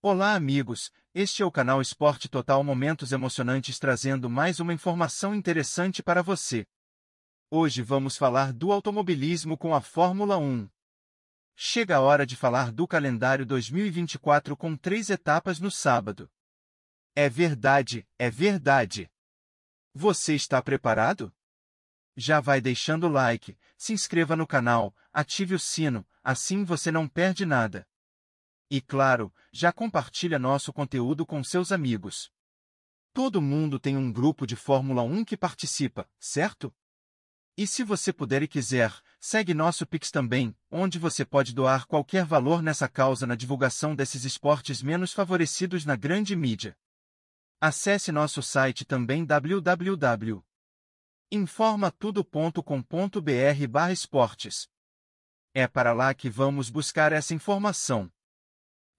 Olá amigos, este é o canal Esporte Total Momentos Emocionantes trazendo mais uma informação interessante para você. Hoje vamos falar do automobilismo com a Fórmula 1. Chega a hora de falar do calendário 2024 com três etapas no sábado. É verdade, é verdade. Você está preparado? Já vai deixando o like, se inscreva no canal, ative o sino, assim você não perde nada. E claro, já compartilha nosso conteúdo com seus amigos. Todo mundo tem um grupo de Fórmula 1 que participa, certo? E se você puder e quiser, segue nosso Pix também, onde você pode doar qualquer valor nessa causa na divulgação desses esportes menos favorecidos na grande mídia. Acesse nosso site também www.informatudo.com.br/esportes. É para lá que vamos buscar essa informação.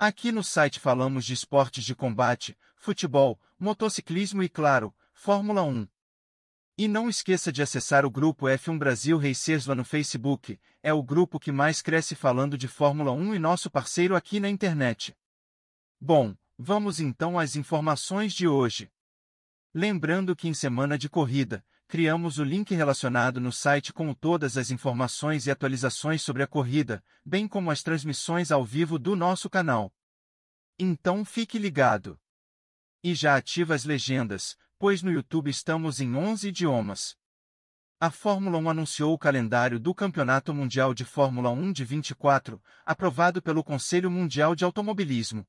Aqui no site falamos de esportes de combate, futebol, motociclismo e, claro, Fórmula 1. E não esqueça de acessar o grupo F1 Brasil Racers lá no Facebook, é o grupo que mais cresce falando de Fórmula 1 e nosso parceiro aqui na internet. Bom, vamos então às informações de hoje. Lembrando que em semana de corrida, criamos o link relacionado no site com todas as informações e atualizações sobre a corrida, bem como as transmissões ao vivo do nosso canal. Então fique ligado. E já ativa as legendas, pois no YouTube estamos em 11 idiomas. A Fórmula 1 anunciou o calendário do Campeonato Mundial de Fórmula 1 de 24, aprovado pelo Conselho Mundial de Automobilismo.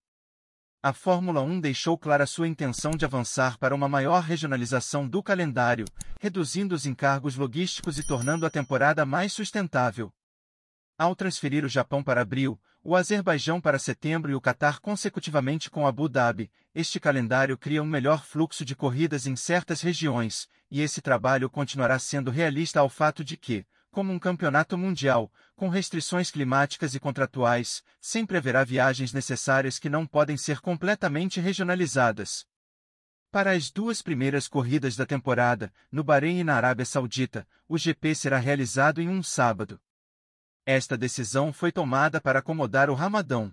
A Fórmula 1 deixou clara sua intenção de avançar para uma maior regionalização do calendário, reduzindo os encargos logísticos e tornando a temporada mais sustentável. Ao transferir o Japão para abril, o Azerbaijão para setembro e o Catar consecutivamente com Abu Dhabi, este calendário cria um melhor fluxo de corridas em certas regiões, e esse trabalho continuará sendo realista ao fato de que, como um campeonato mundial, com restrições climáticas e contratuais, sempre haverá viagens necessárias que não podem ser completamente regionalizadas. Para as duas primeiras corridas da temporada, no Bahrein e na Arábia Saudita, o GP será realizado em um sábado. Esta decisão foi tomada para acomodar o Ramadão.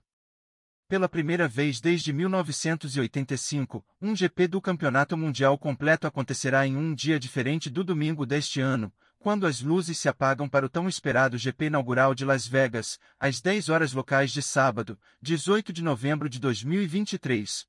Pela primeira vez desde 1985, um GP do Campeonato Mundial completo acontecerá em um dia diferente do domingo deste ano, quando as luzes se apagam para o tão esperado GP inaugural de Las Vegas, às 10 horas locais de sábado, 18 de novembro de 2023.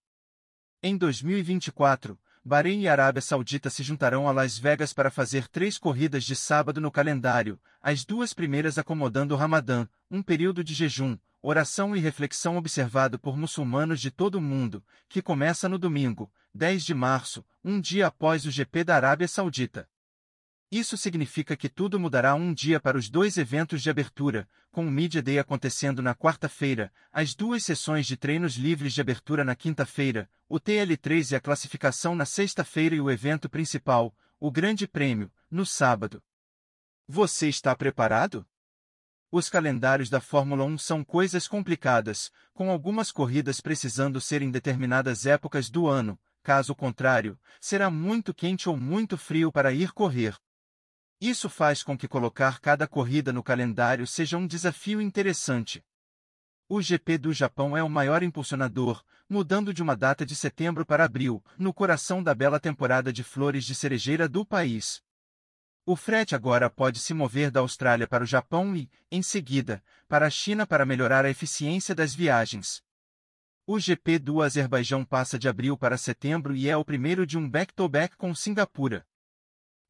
Em 2024, Bahrein e Arábia Saudita se juntarão a Las Vegas para fazer três corridas de sábado no calendário, as duas primeiras acomodando o Ramadã, um período de jejum, oração e reflexão observado por muçulmanos de todo o mundo, que começa no domingo, 10 de março, um dia após o GP da Arábia Saudita. Isso significa que tudo mudará um dia para os dois eventos de abertura, com o Media Day acontecendo na quarta-feira, as duas sessões de treinos livres de abertura na quinta-feira, o TL3 e a classificação na sexta-feira e o evento principal, o Grande Prêmio, no sábado. Você está preparado? Os calendários da Fórmula 1 são coisas complicadas, com algumas corridas precisando ser em determinadas épocas do ano, caso contrário, será muito quente ou muito frio para ir correr. Isso faz com que colocar cada corrida no calendário seja um desafio interessante. O GP do Japão é o maior impulsionador, mudando de uma data de setembro para abril, no coração da bela temporada de flores de cerejeira do país. O frete agora pode se mover da Austrália para o Japão e, em seguida, para a China para melhorar a eficiência das viagens. O GP do Azerbaijão passa de abril para setembro e é o primeiro de um back-to-back -back com Singapura.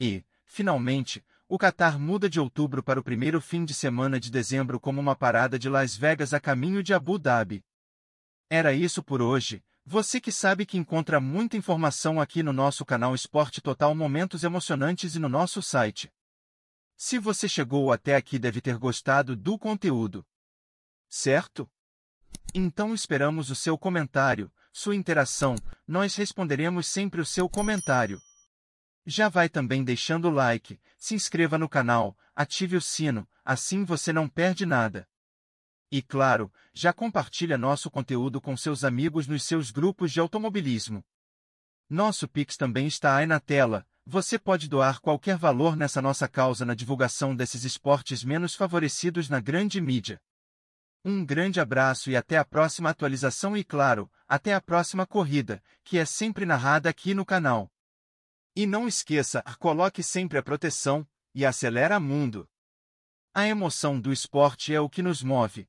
E, Finalmente, o Qatar muda de outubro para o primeiro fim de semana de dezembro como uma parada de Las Vegas a caminho de Abu Dhabi. Era isso por hoje. Você que sabe que encontra muita informação aqui no nosso canal Esporte Total Momentos Emocionantes e no nosso site. Se você chegou até aqui deve ter gostado do conteúdo. Certo? Então esperamos o seu comentário, sua interação, nós responderemos sempre o seu comentário. Já vai também deixando o like, se inscreva no canal, ative o sino, assim você não perde nada. E claro, já compartilha nosso conteúdo com seus amigos nos seus grupos de automobilismo. Nosso Pix também está aí na tela, você pode doar qualquer valor nessa nossa causa na divulgação desses esportes menos favorecidos na grande mídia. Um grande abraço e até a próxima atualização e claro, até a próxima corrida, que é sempre narrada aqui no canal. E não esqueça, coloque sempre a proteção e acelera mundo. A emoção do esporte é o que nos move.